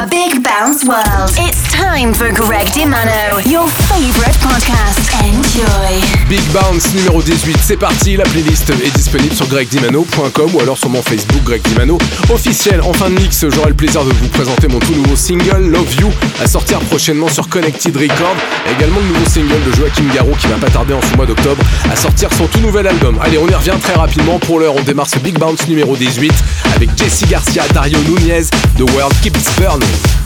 our Big Bounce world. It's time for Greg DiMano, your favorite podcast. Enjoy. Big Bounce numéro 18, c'est parti. La playlist est disponible sur gregdimano.com ou alors sur mon Facebook Greg Dimano officiel. En fin de mix, j'aurai le plaisir de vous présenter mon tout nouveau single Love You à sortir prochainement sur Connected Record. Et également le nouveau single de Joachim Garraud qui va pas tarder en ce mois d'octobre à sortir son tout nouvel album. Allez, on y revient très rapidement. Pour l'heure, on démarre ce Big Bounce numéro 18 avec Jesse Garcia, Dario Nunez, The World Keeps Burning.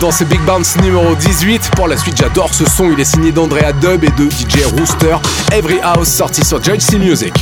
Dans ce Big Bounce numéro 18. Pour la suite, j'adore ce son. Il est signé d'Andrea Dub et de DJ Rooster. Every House sorti sur JC Music.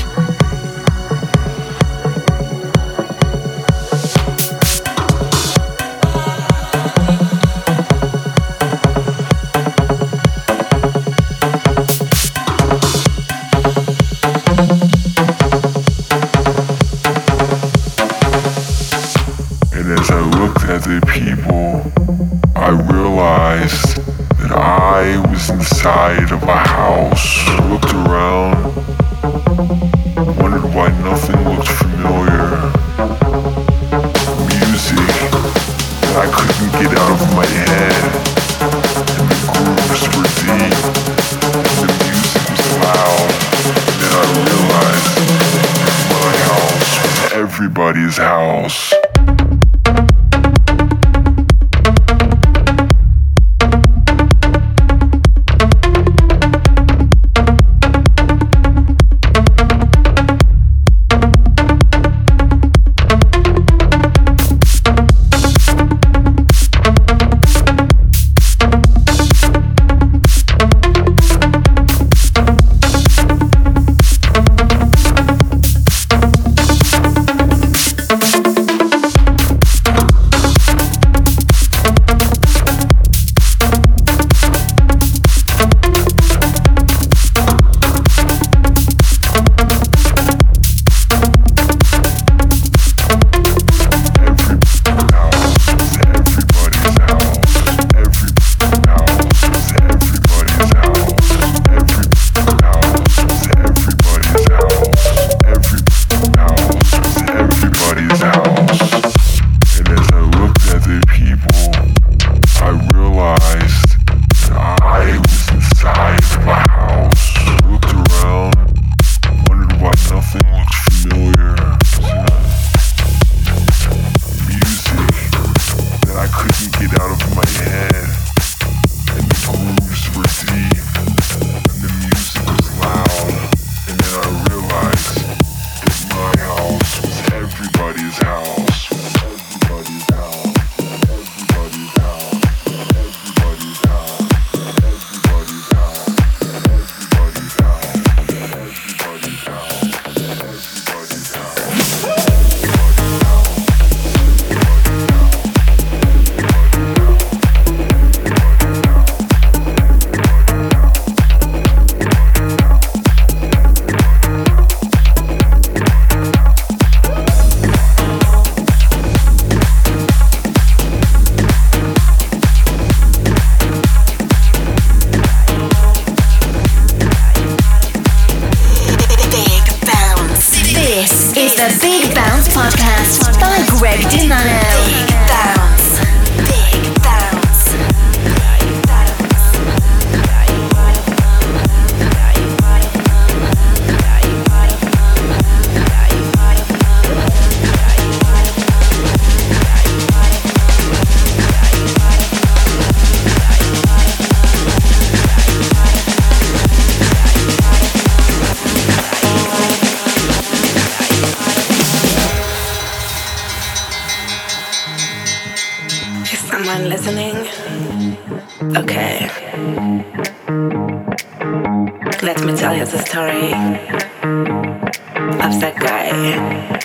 Everyone listening? Okay. Let me tell you the story of that guy.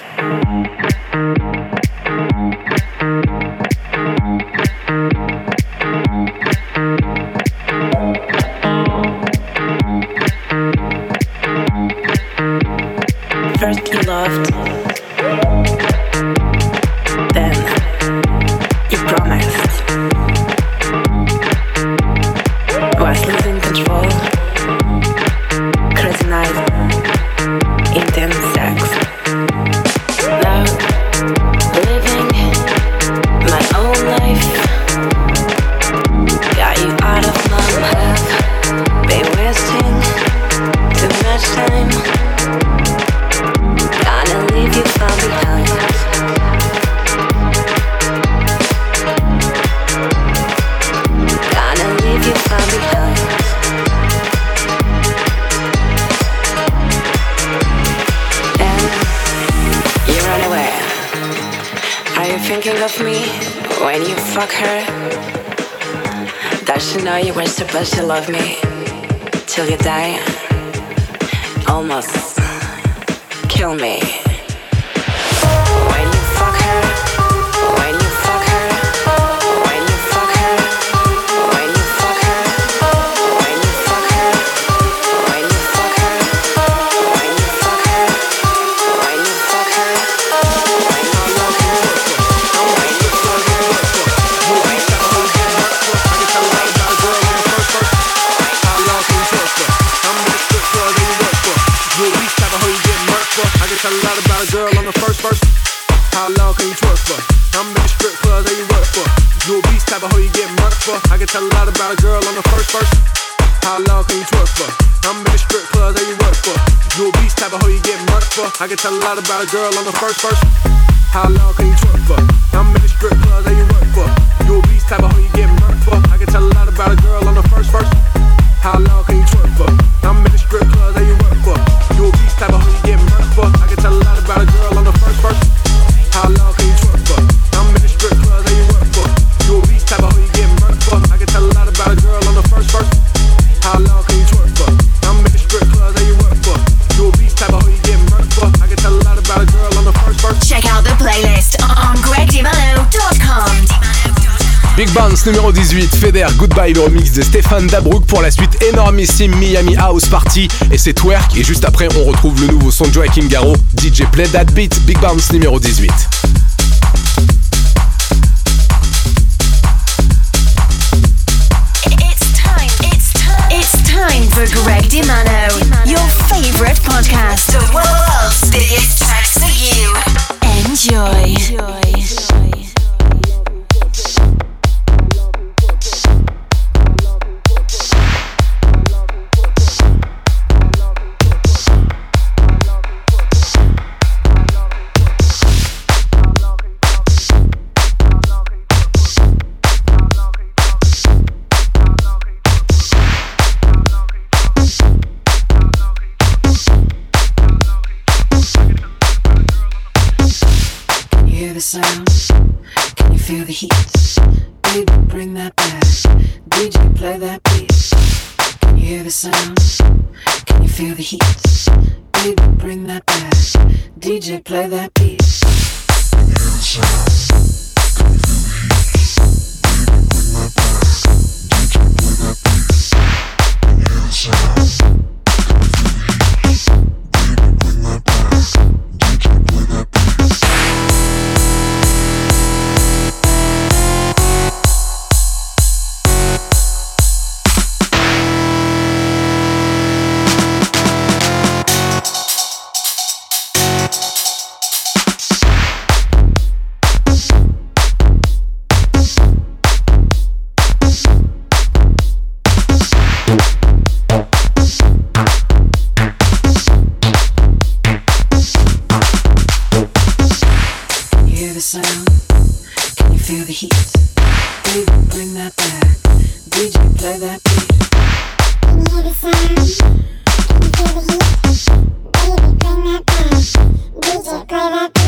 Tell a lot about a girl on the first verse. How long can you twerk for? I'm in the strip club that you work for. You a beast type of hoe you get murdered for. I can tell a lot about a girl on the first verse. How long can you twerk for? I'm in the strip club that you work for. You a beast type of hoe you get murdered for. I can tell a lot about a girl on the first verse. How long can you twerk for? Numéro 18, Feder Goodbye, le remix de Stéphane Dabrouk pour la suite énormissime Miami House Party et c'est Twerk. Et juste après, on retrouve le nouveau son de Joaquin Garro, DJ Play That Beat, Big Bounce numéro 18. time for Greg DiMano, your favorite podcast, Baby, bring that back. DJ, play that.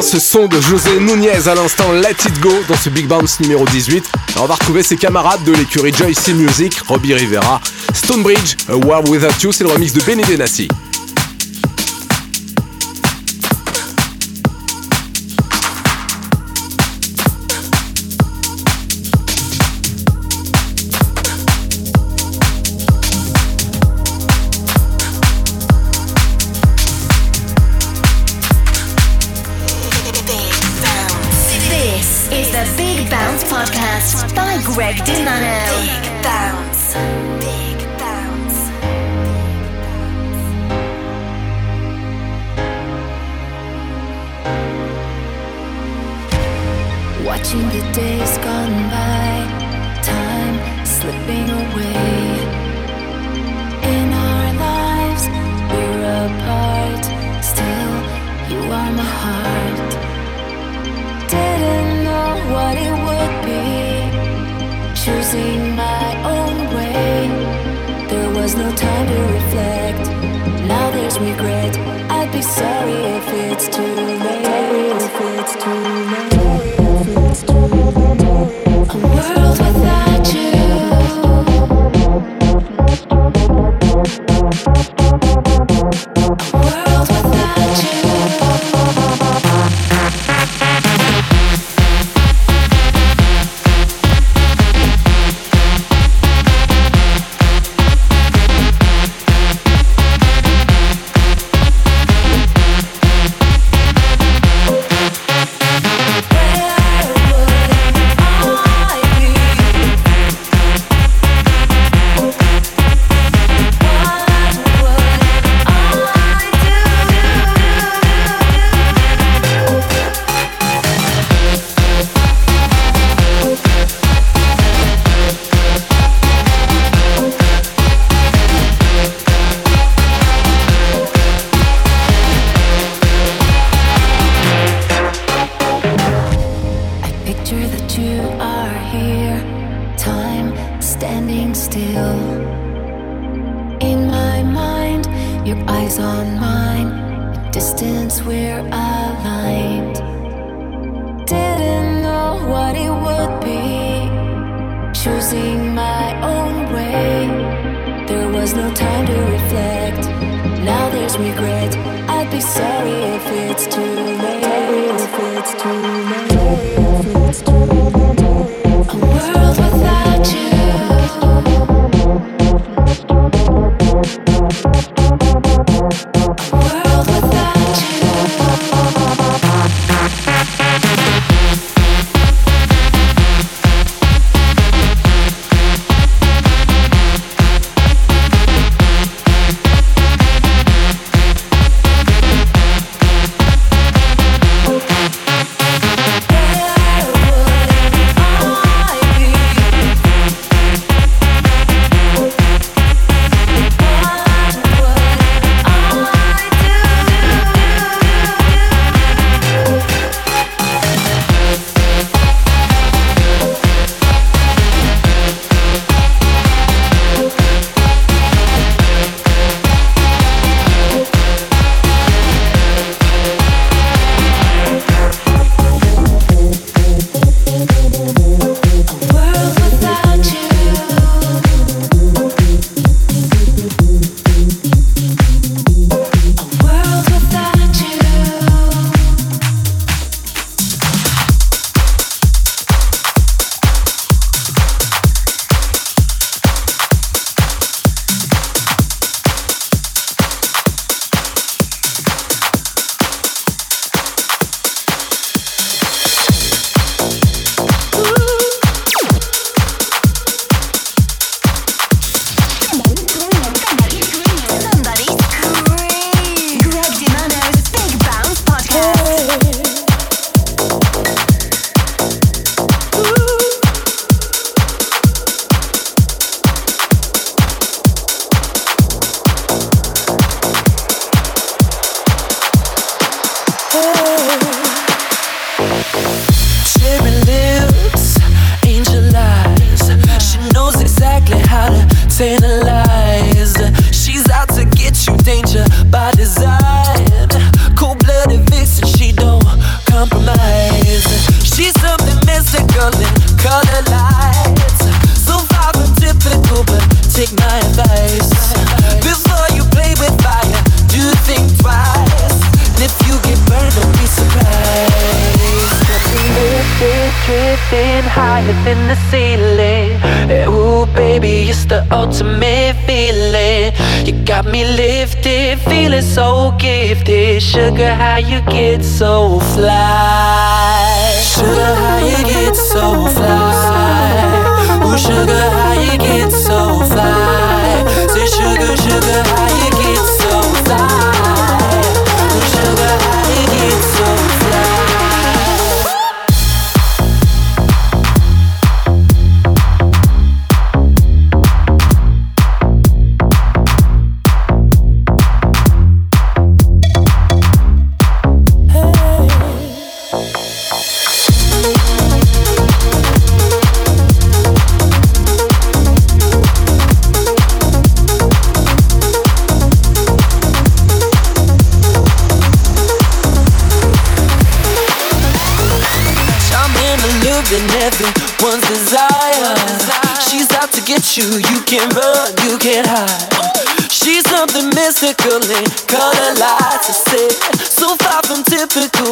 Ce son de José Nunez à l'instant Let It Go dans ce Big Bounce numéro 18. on va retrouver ses camarades de l'écurie Joyce Music, Robbie Rivera, Stonebridge, A World Without You, c'est le remix de Benny Benassi. take my advice. Before you play with fire, do think twice. And if you get burned, don't be surprised. Higher than the ceiling. Eh, ooh, baby, it's the ultimate feeling. You got me lifted, feeling so gifted. Sugar, how you get so fly? Sugar, how you get so fly? Ooh, sugar, how you get so fly? Say, sugar, sugar, how you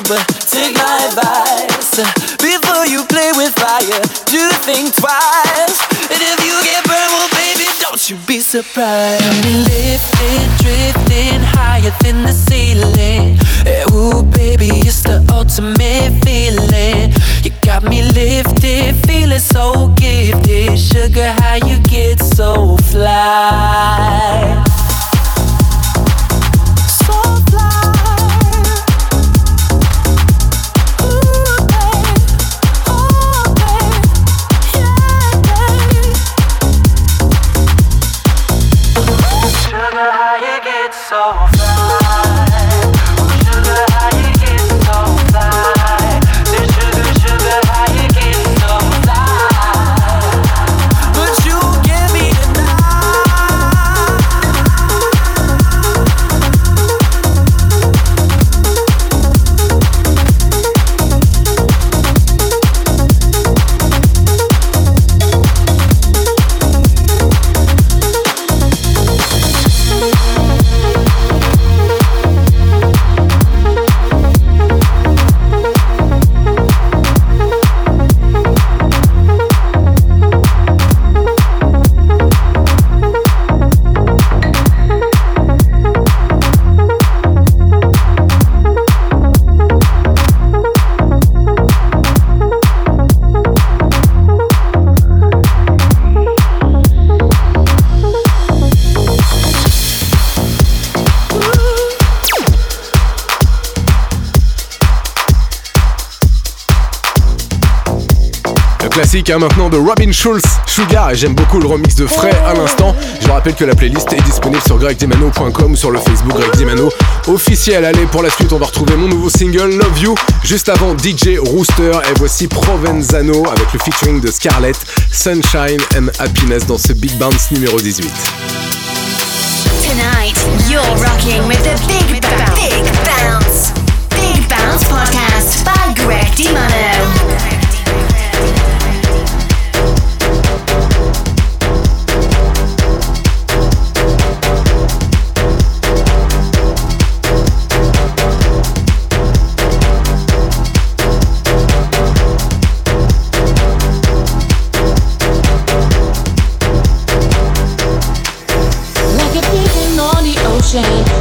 but take my advice. Before you play with fire, do think twice. And if you get burned, well, baby, don't you be surprised. Lifted, drifting higher than the ceiling. Eh, Ooh, baby, it's the ultimate feeling. You got me lifted, feeling so gifted. Sugar, how you get so fly? Hein, maintenant de Robin Schulz, Sugar, et j'aime beaucoup le remix de Frey à l'instant. Je vous rappelle que la playlist est disponible sur gregdimano.com ou sur le Facebook Greg Dimano officiel. Allez, pour la suite, on va retrouver mon nouveau single Love You. Juste avant DJ Rooster, et voici Provenzano avec le featuring de Scarlett, Sunshine and Happiness dans ce Big Bounce numéro 18. Tonight, you're rocking with the. Big Bounce. Big Bounce Podcast by Greg DiMano. attention.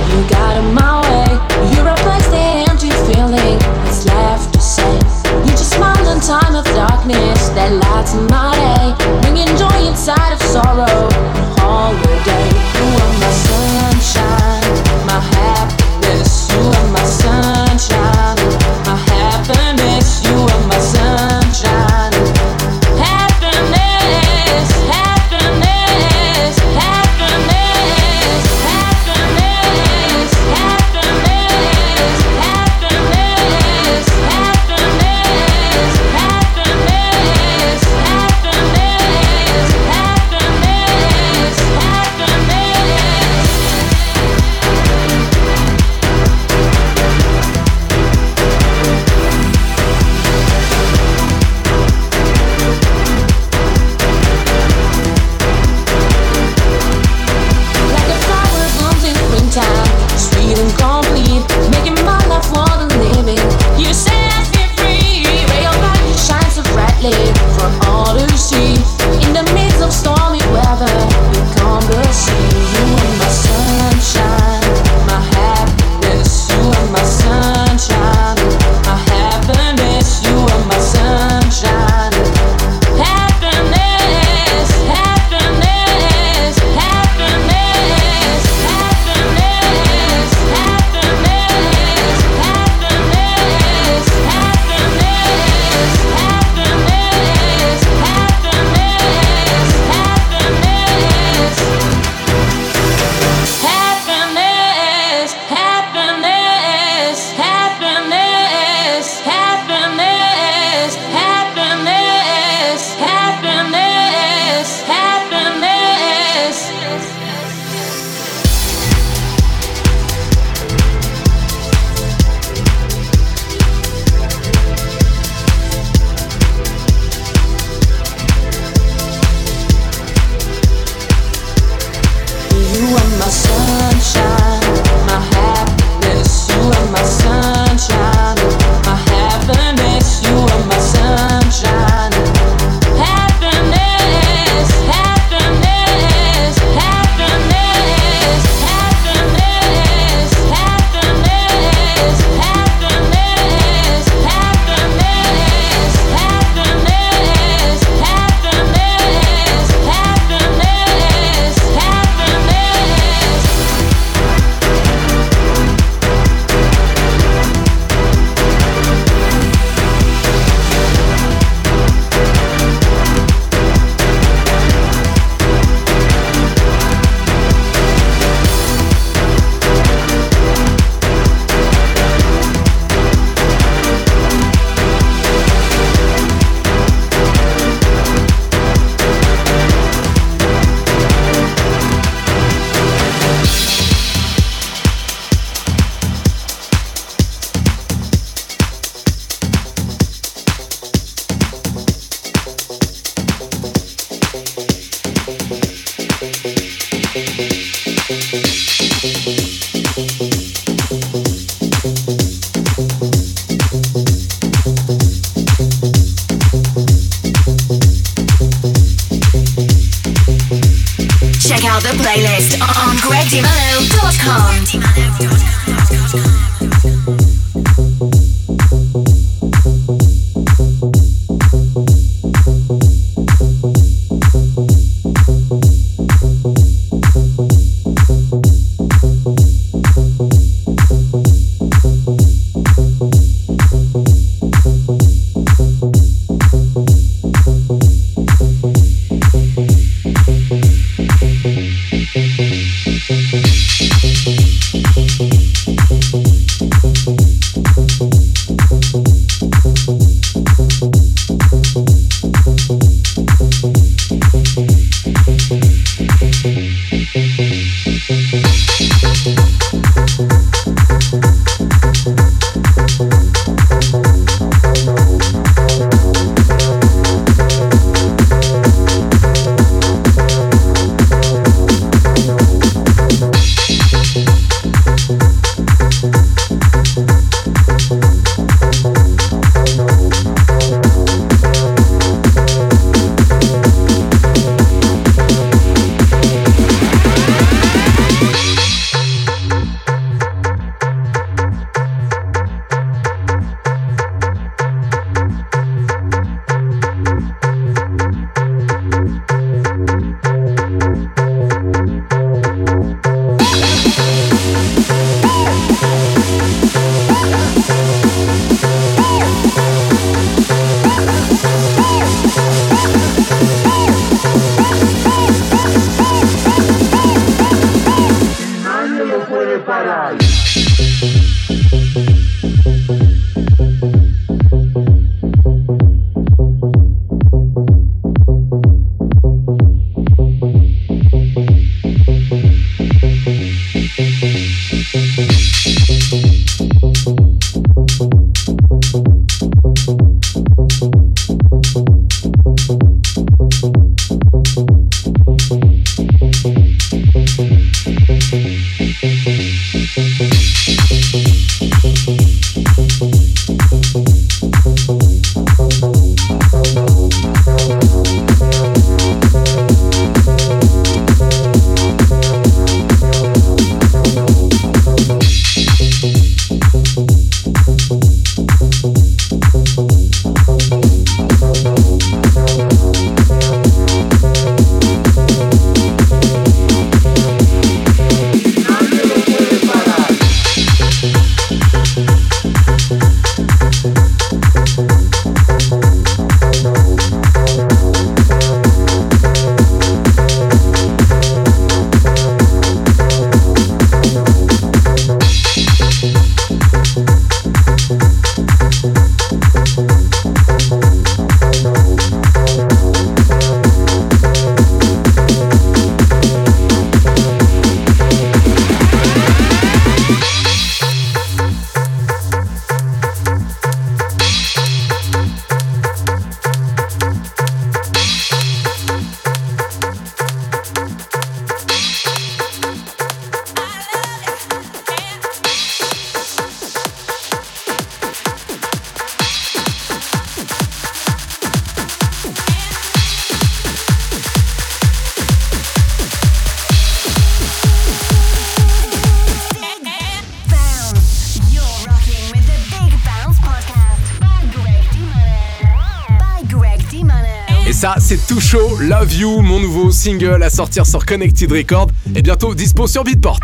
C'est tout chaud, Love You, mon nouveau single à sortir sur Connected Record et bientôt dispo sur Beatport.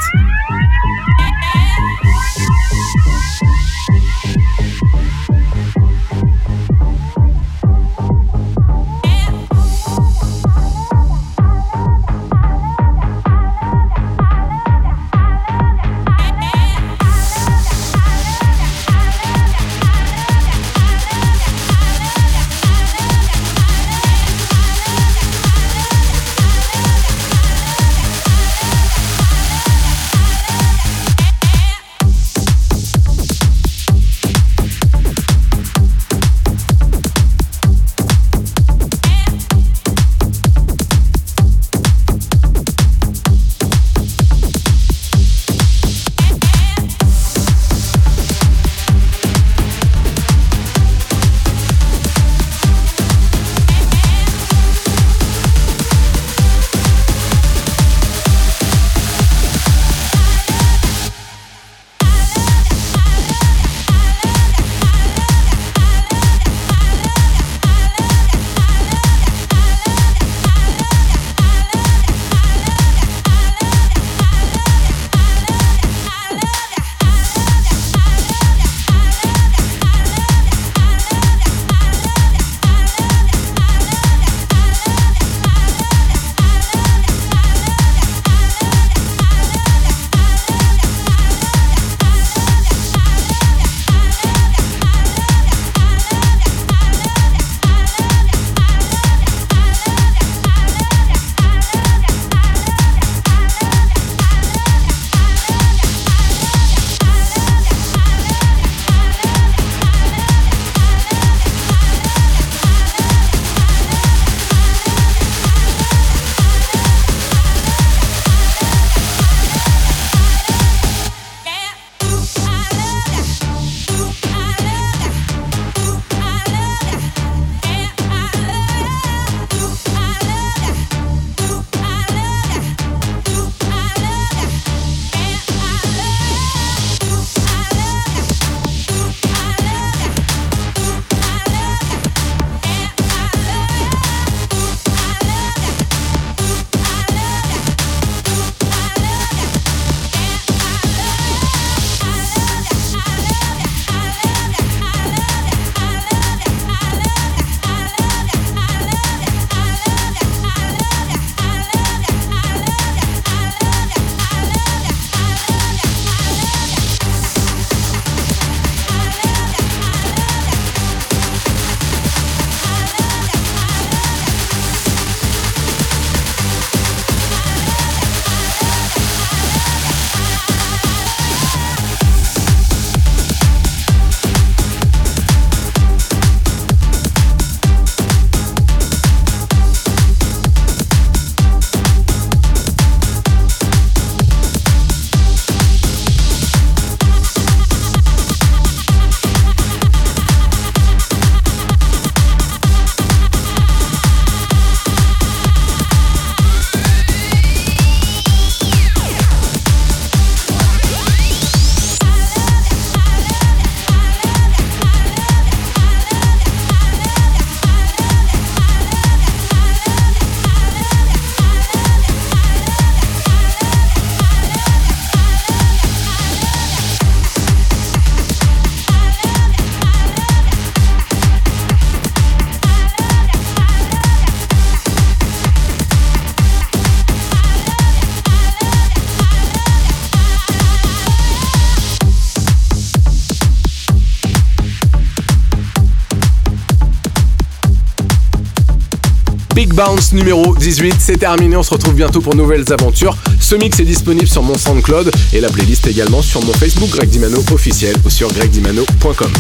Bounce numéro 18. C'est terminé, on se retrouve bientôt pour nouvelles aventures. Ce mix est disponible sur mon SoundCloud et la playlist également sur mon Facebook Greg Dimano officiel ou sur gregdimano.com.